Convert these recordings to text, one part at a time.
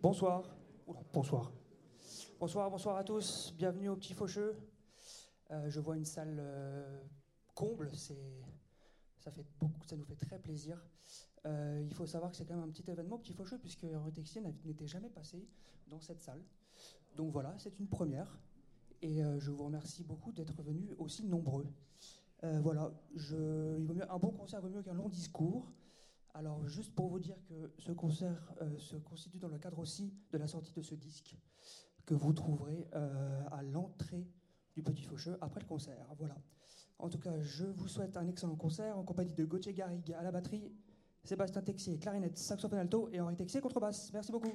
Bonsoir. bonsoir. Bonsoir, bonsoir à tous. Bienvenue au Petit Faucheux. Euh, je vois une salle euh, comble. Ça, nous fait très plaisir. Euh, il faut savoir que c'est quand même un petit événement Petit Faucheux, puisque Rue n'était jamais passé dans cette salle. Donc voilà, c'est une première. Et je vous remercie beaucoup d'être venus aussi nombreux. voilà, je, un bon concert vaut mieux qu'un long discours. Alors, juste pour vous dire que ce concert euh, se constitue dans le cadre aussi de la sortie de ce disque que vous trouverez euh, à l'entrée du Petit Faucheux après le concert. Voilà. En tout cas, je vous souhaite un excellent concert en compagnie de Gauthier Garrigue à la batterie, Sébastien Texier, clarinette, saxophone alto et Henri Texier contrebasse. Merci beaucoup.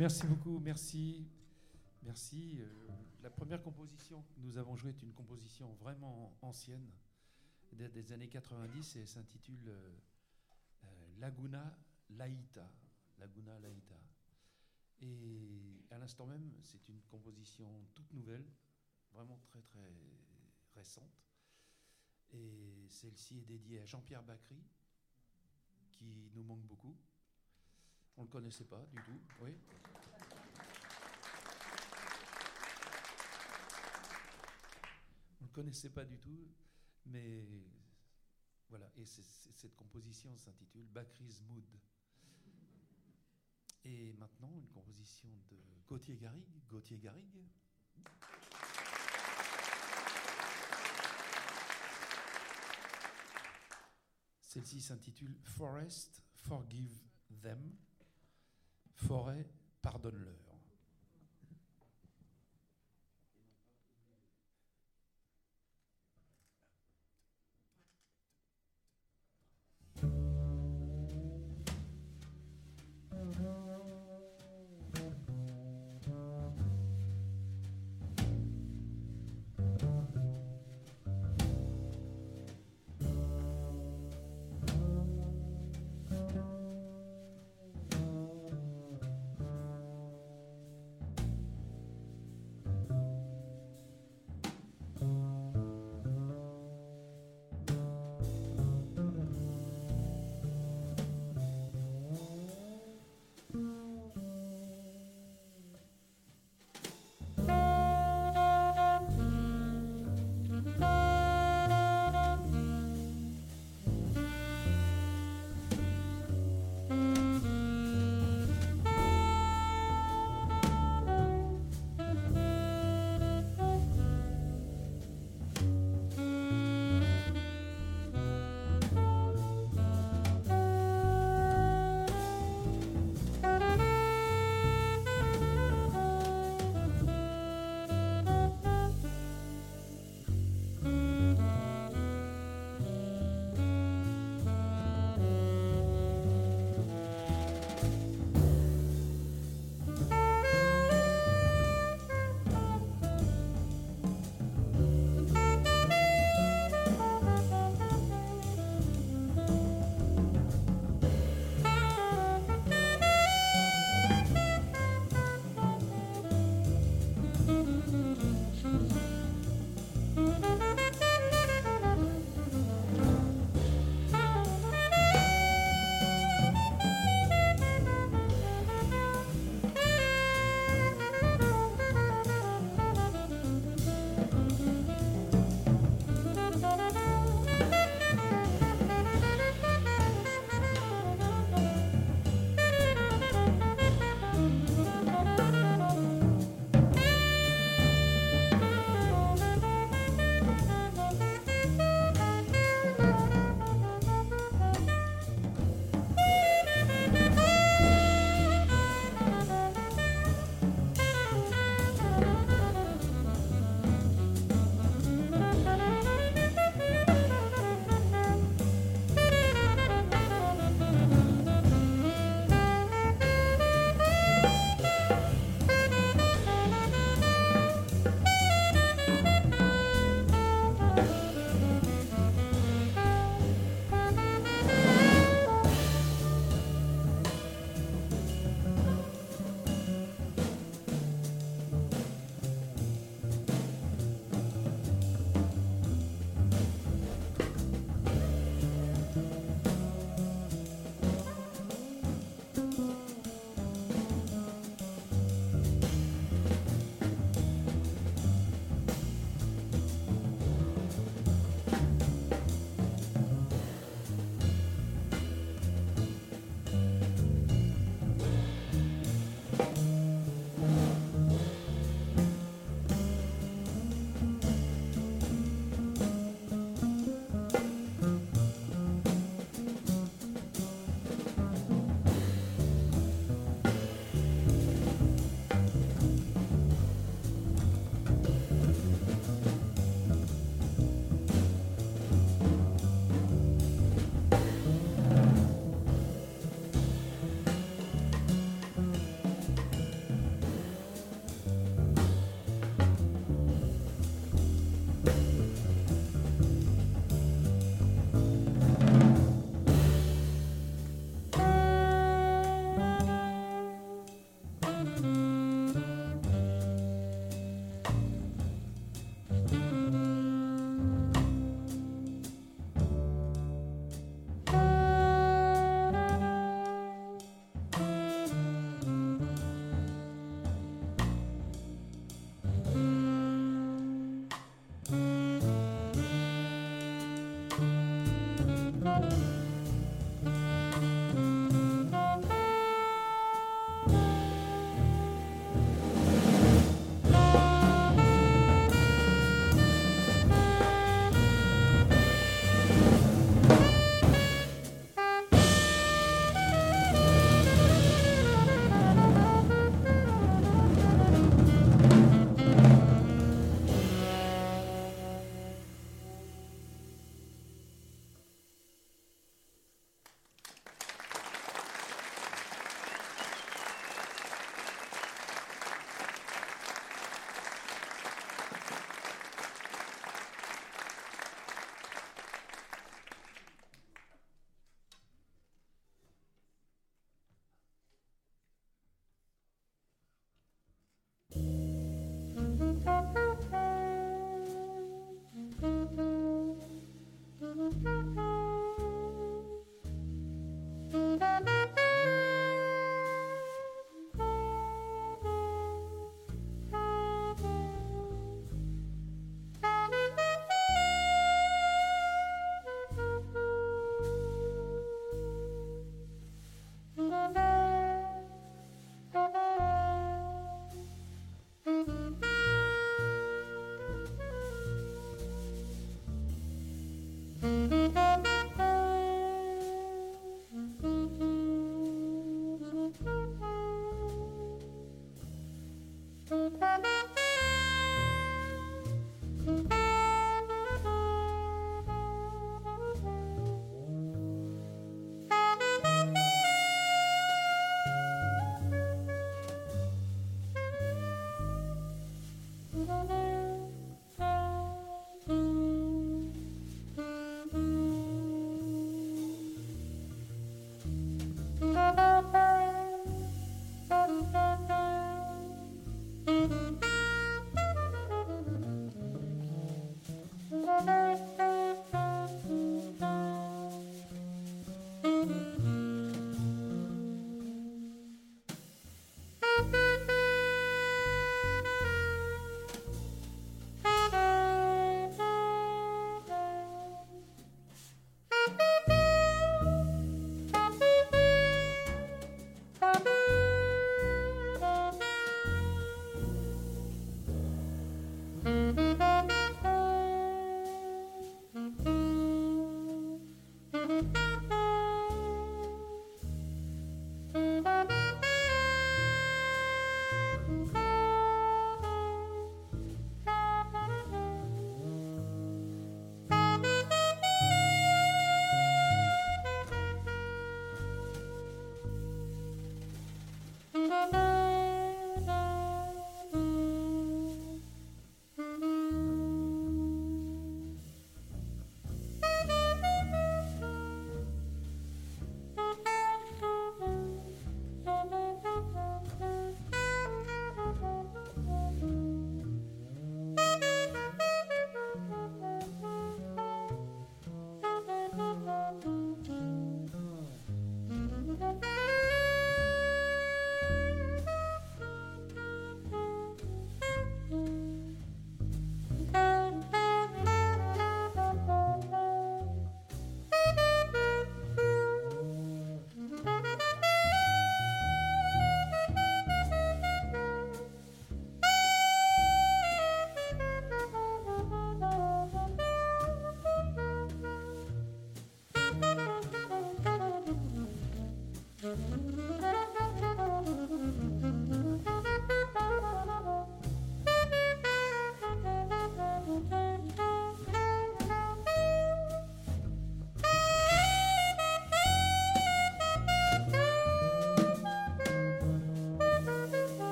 Merci beaucoup, merci. Merci. Euh, la première composition que nous avons jouée est une composition vraiment ancienne, des, années 90, et s'intitule euh, euh, Laguna Laïta. Laguna Laïta. Et à l'instant même, c'est une composition toute nouvelle, vraiment très très récente. Et celle-ci est dédiée à Jean-Pierre Bacry, qui nous manque beaucoup. On ne le connaissait pas du tout, oui. On ne le connaissait pas du tout, mais voilà. Et cette composition s'intitule Bacry's Mood. Et maintenant, une composition de Gauthier Garrigue. Gauthier Garrigue. Celle-ci s'intitule Forest, Forgive Them. Forêt, pardonne-leur. Thank you.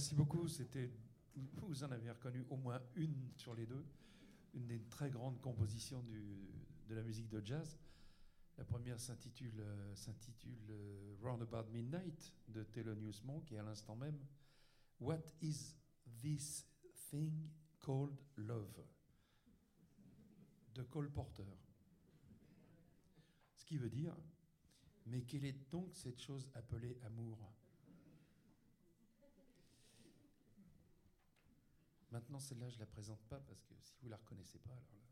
Merci beaucoup. Vous en avez reconnu au moins une sur les deux, une des très grandes compositions de la musique de jazz. La première s'intitule, euh, s'intitule euh, Roundabout Midnight de Thelonious Monk et à l'instant même What is this thing called love? De Cole Porter. Ce qui veut dire mais quelle est donc cette chose appelée amour? Maintenant, celle-là, je ne la présente pas parce que si vous ne la reconnaissez pas, alors là.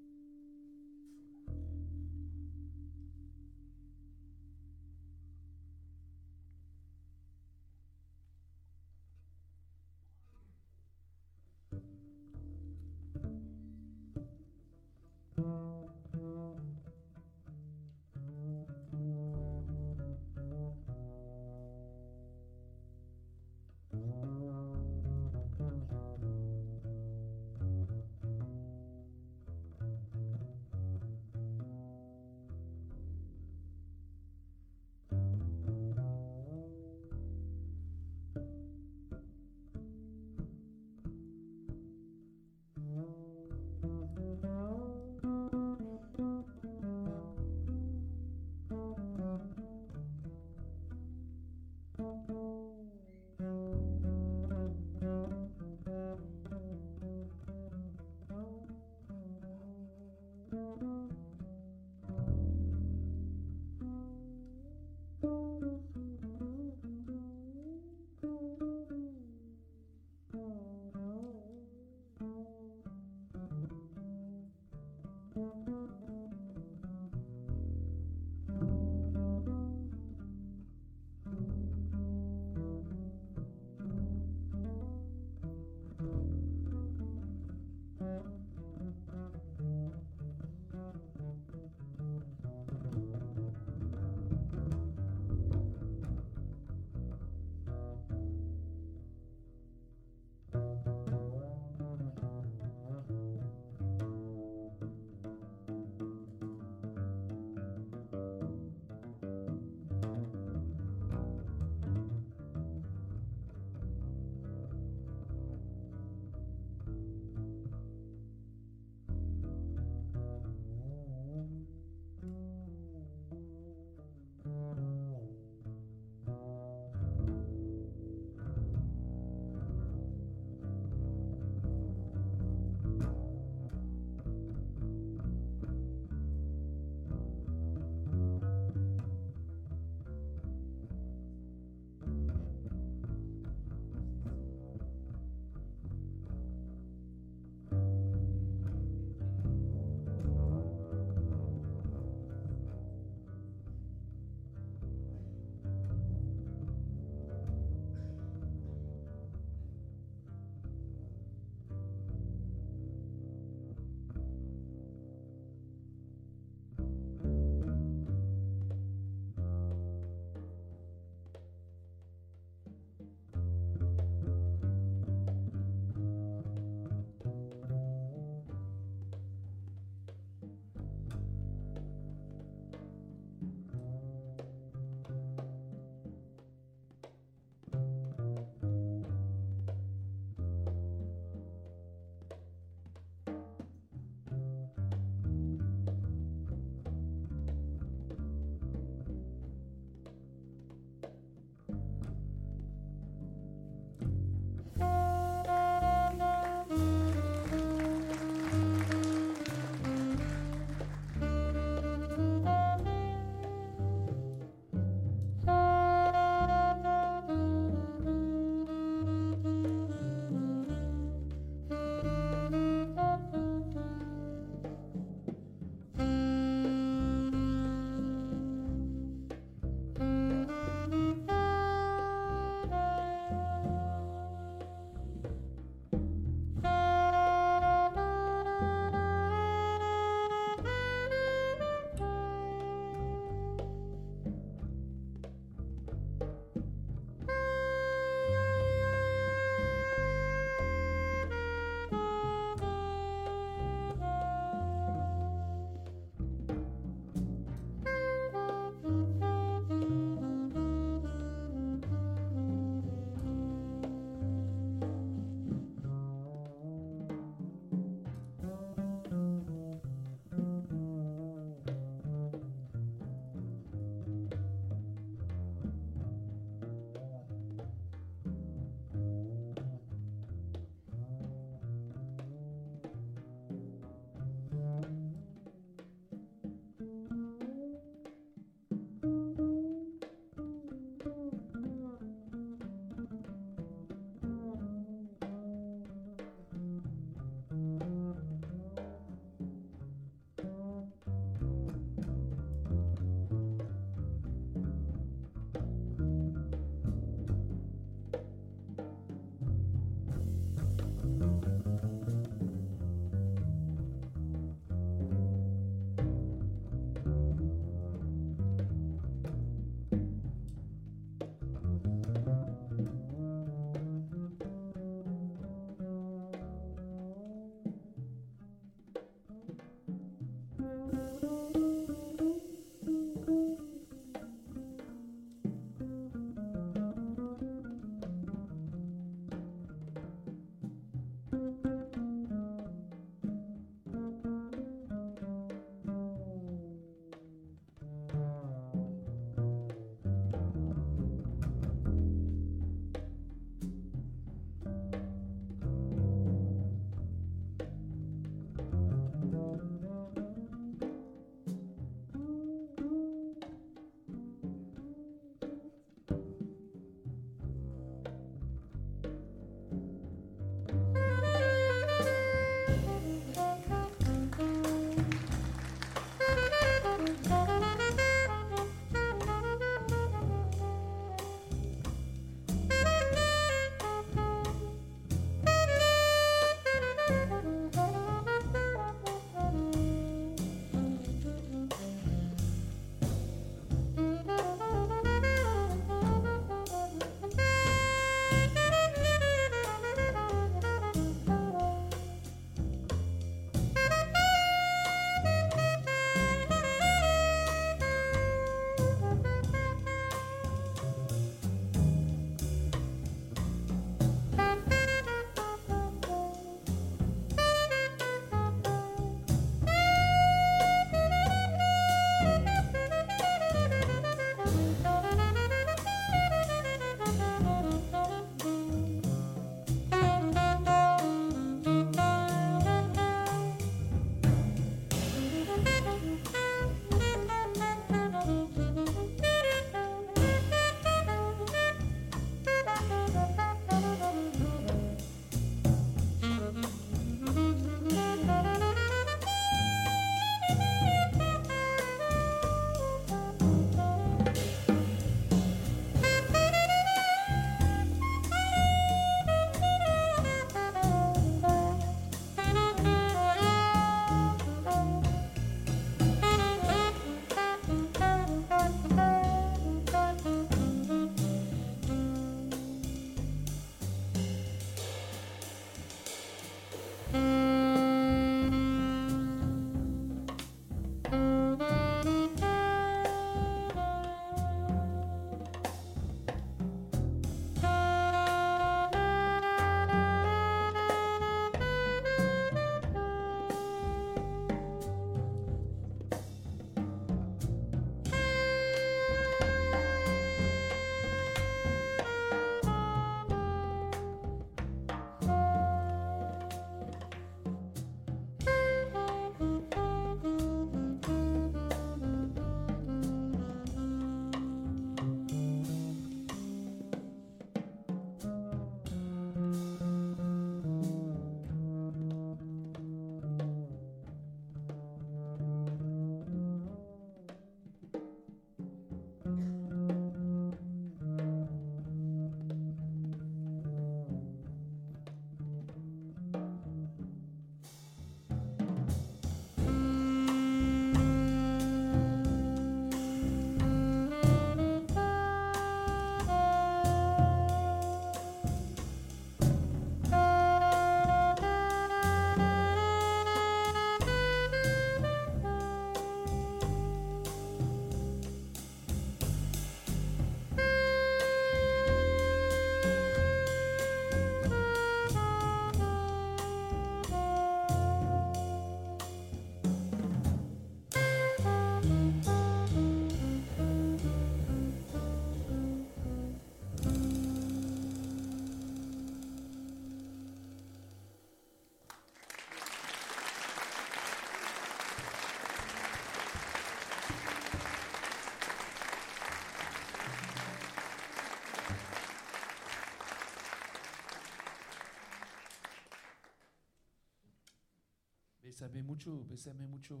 Besame mucho, besame mucho.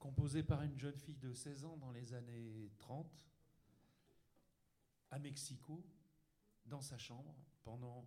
Composé par une jeune fille de 16 ans dans les années 30, à Mexico, dans sa chambre, pendant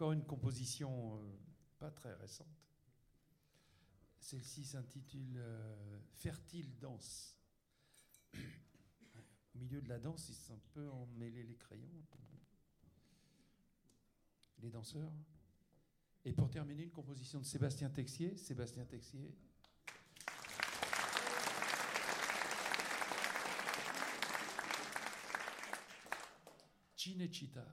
encore une composition euh, pas très récente. Celle-ci s'intitule euh, Fertile danse. Au milieu de la danse, ils sont un peu emmêlés les crayons, les danseurs. Et pour terminer, une composition de Sébastien Texier. Sébastien Texier. Cinecittà.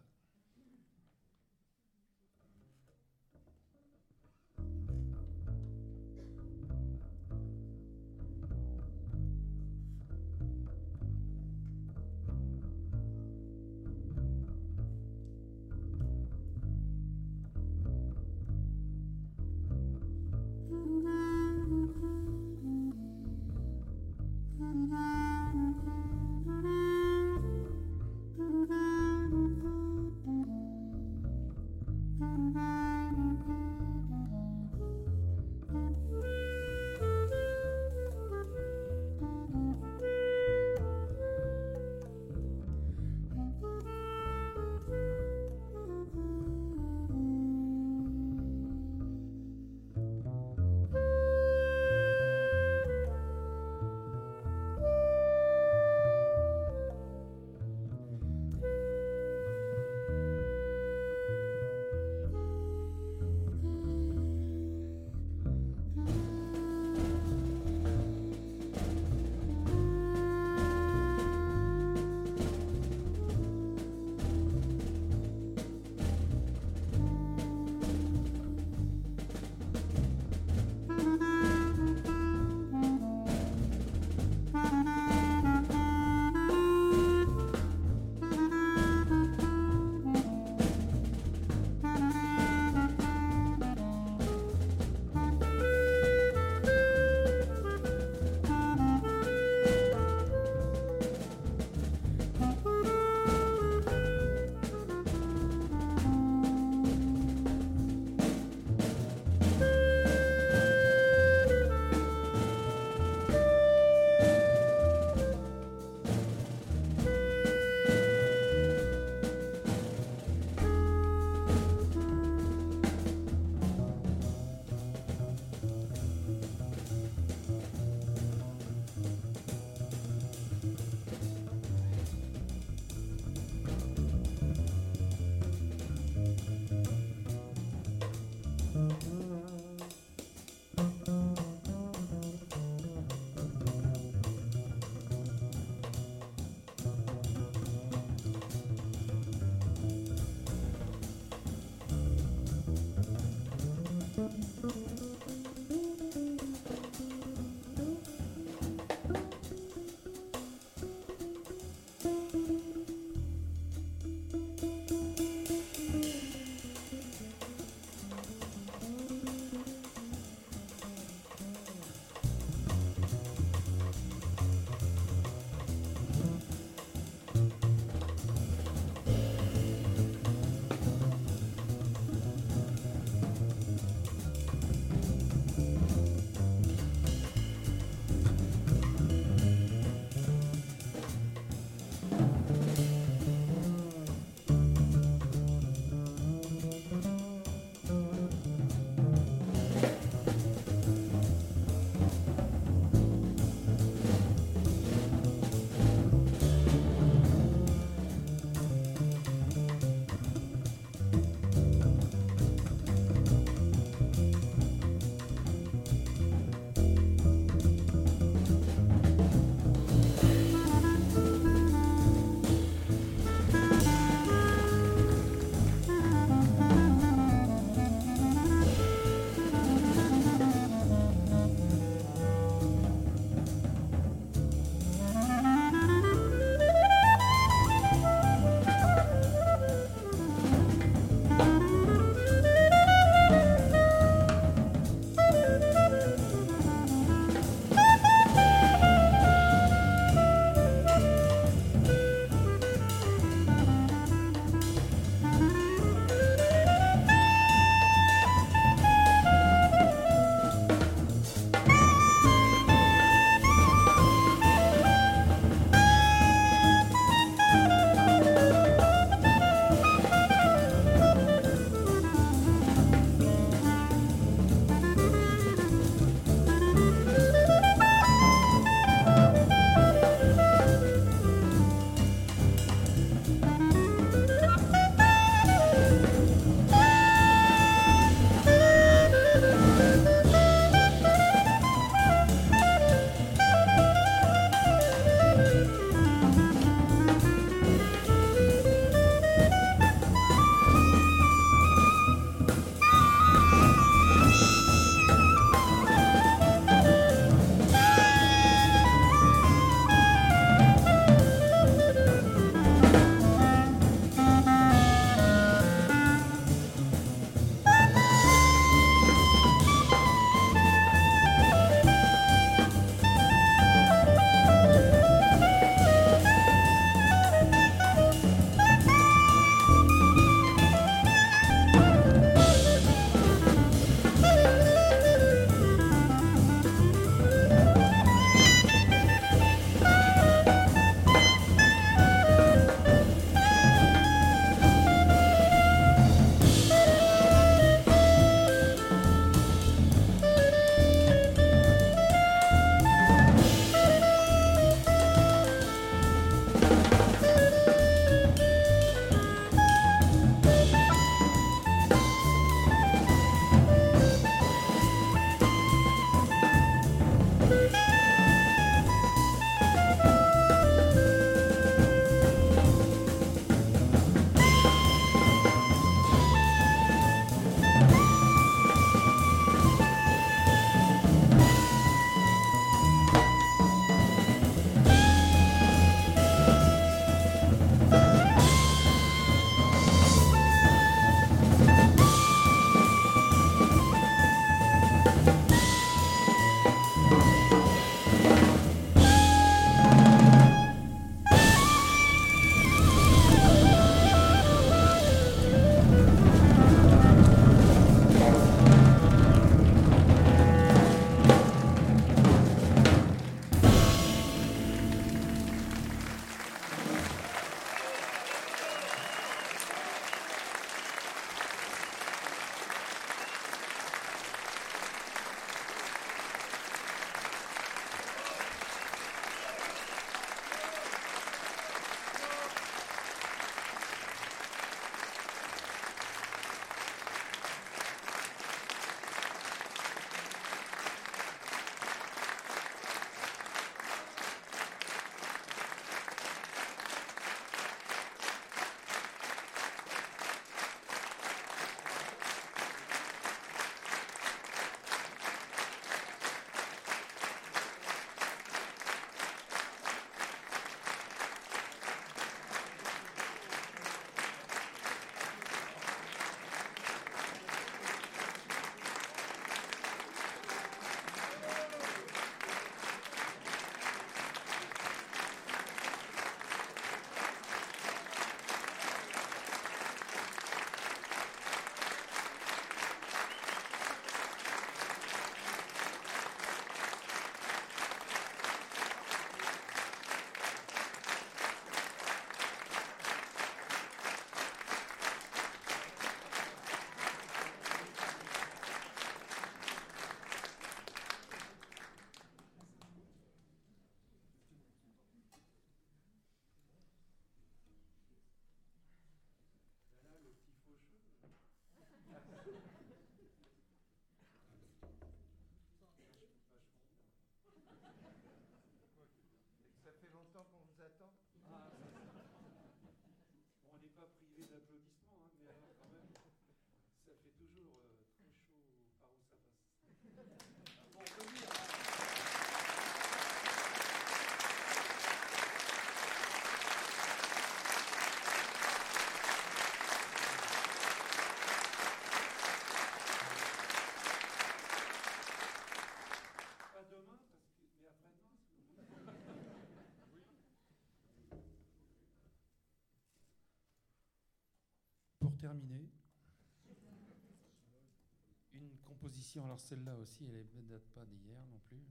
Une composition, alors celle-là aussi, elle ne date pas d'hier non plus.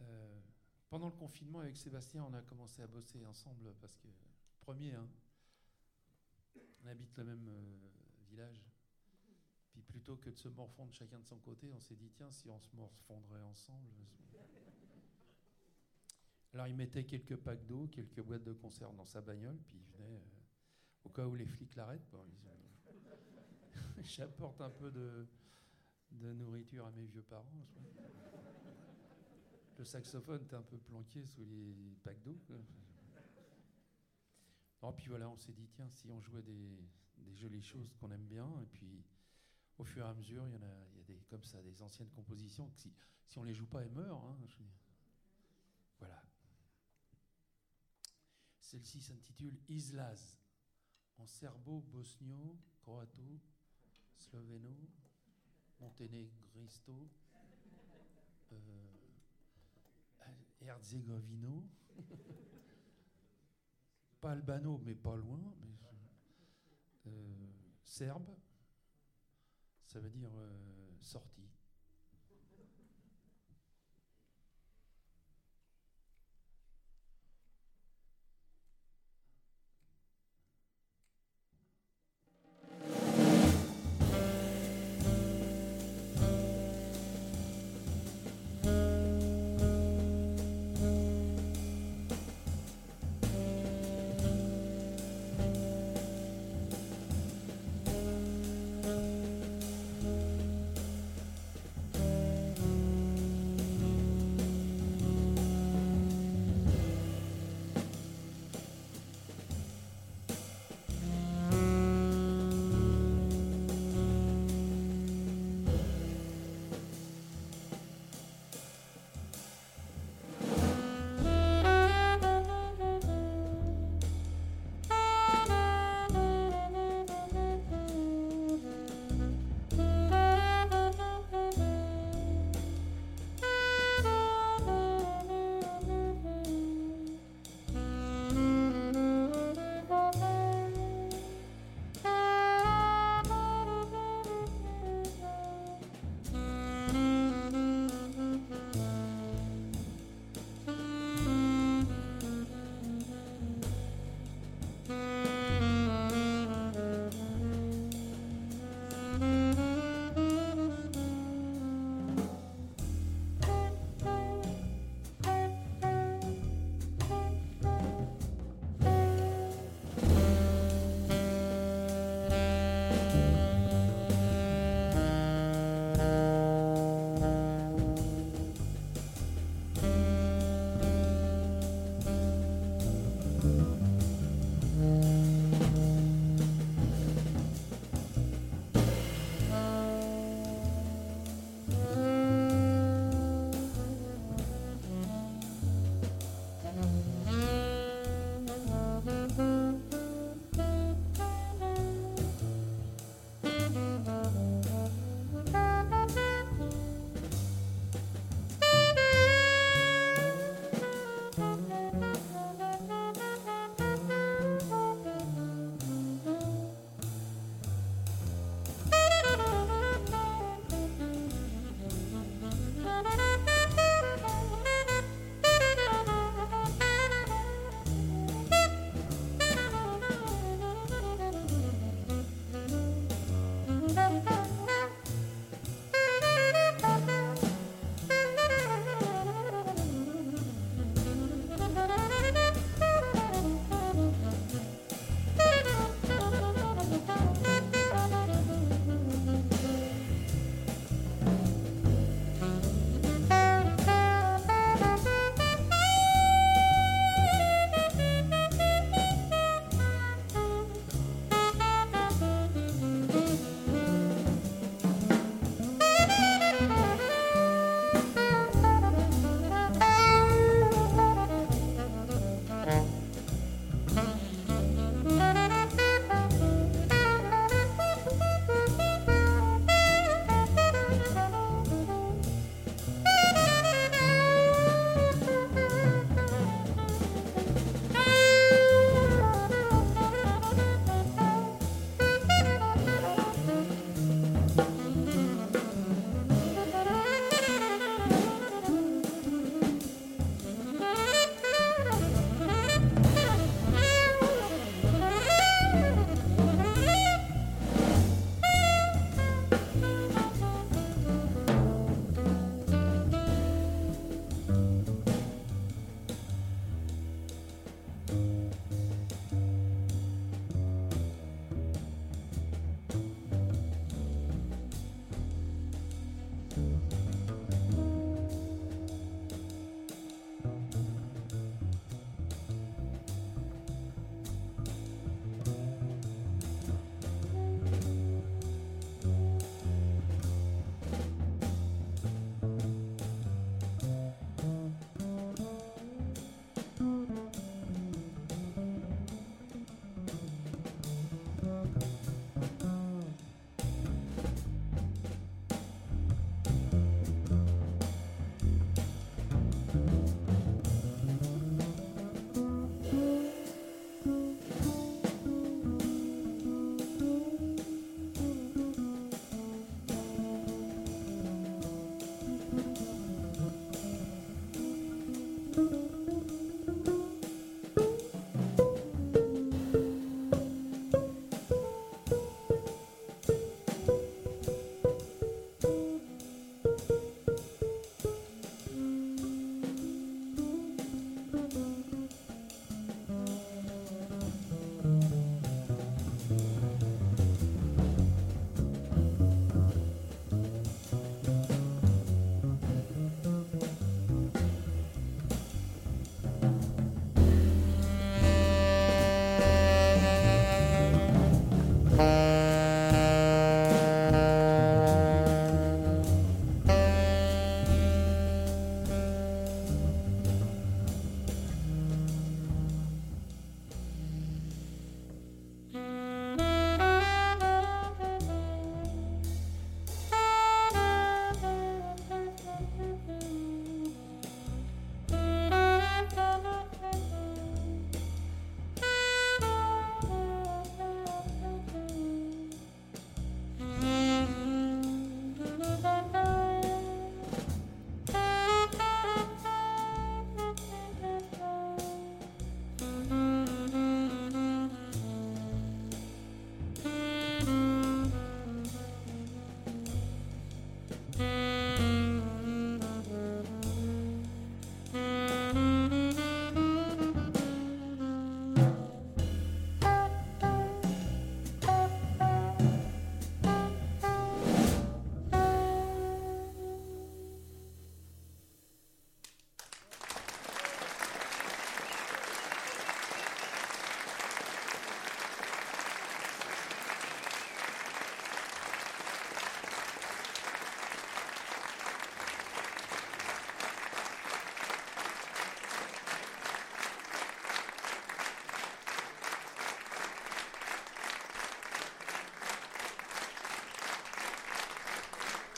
Euh, pendant le confinement, avec Sébastien, on a commencé à bosser ensemble parce que, premier, hein, on habite le même euh, village. Puis plutôt que de se morfondre chacun de son côté, on s'est dit, tiens, si on se morfondrait ensemble. Alors il mettait quelques packs d'eau, quelques boîtes de conserve dans sa bagnole, puis il venait, euh, au cas où les flics l'arrêtent, bon, j'apporte un peu de, nourriture à mes vieux parents. Le saxophone était un peu planqué sous les packs d'eau. Puis voilà, on s'est dit, tiens, si on jouait des, jolies choses qu'on aime bien, et puis au fur et à mesure, il y en a, y a des, comme ça, des anciennes compositions que si, si on les joue pas, elles meurent. Hein, voilà. Celle-ci s'intitule Islas, en serbo-bosnio, croato, sloveno, monténégristo, euh, herzégovino, pas albano, mais pas loin, mais, euh, serbe, ça veut dire euh, sortie.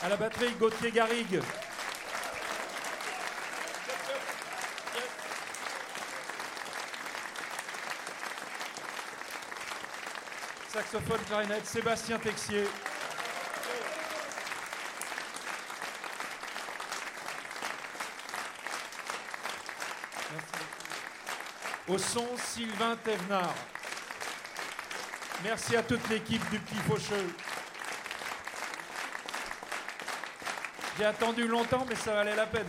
À la batterie, Gauthier Garrigue. Saxophone, clarinette, Sébastien Texier. Au son, Sylvain Thévenard. Merci à toute l'équipe du Petit. J'ai attendu longtemps, mais ça valait la peine.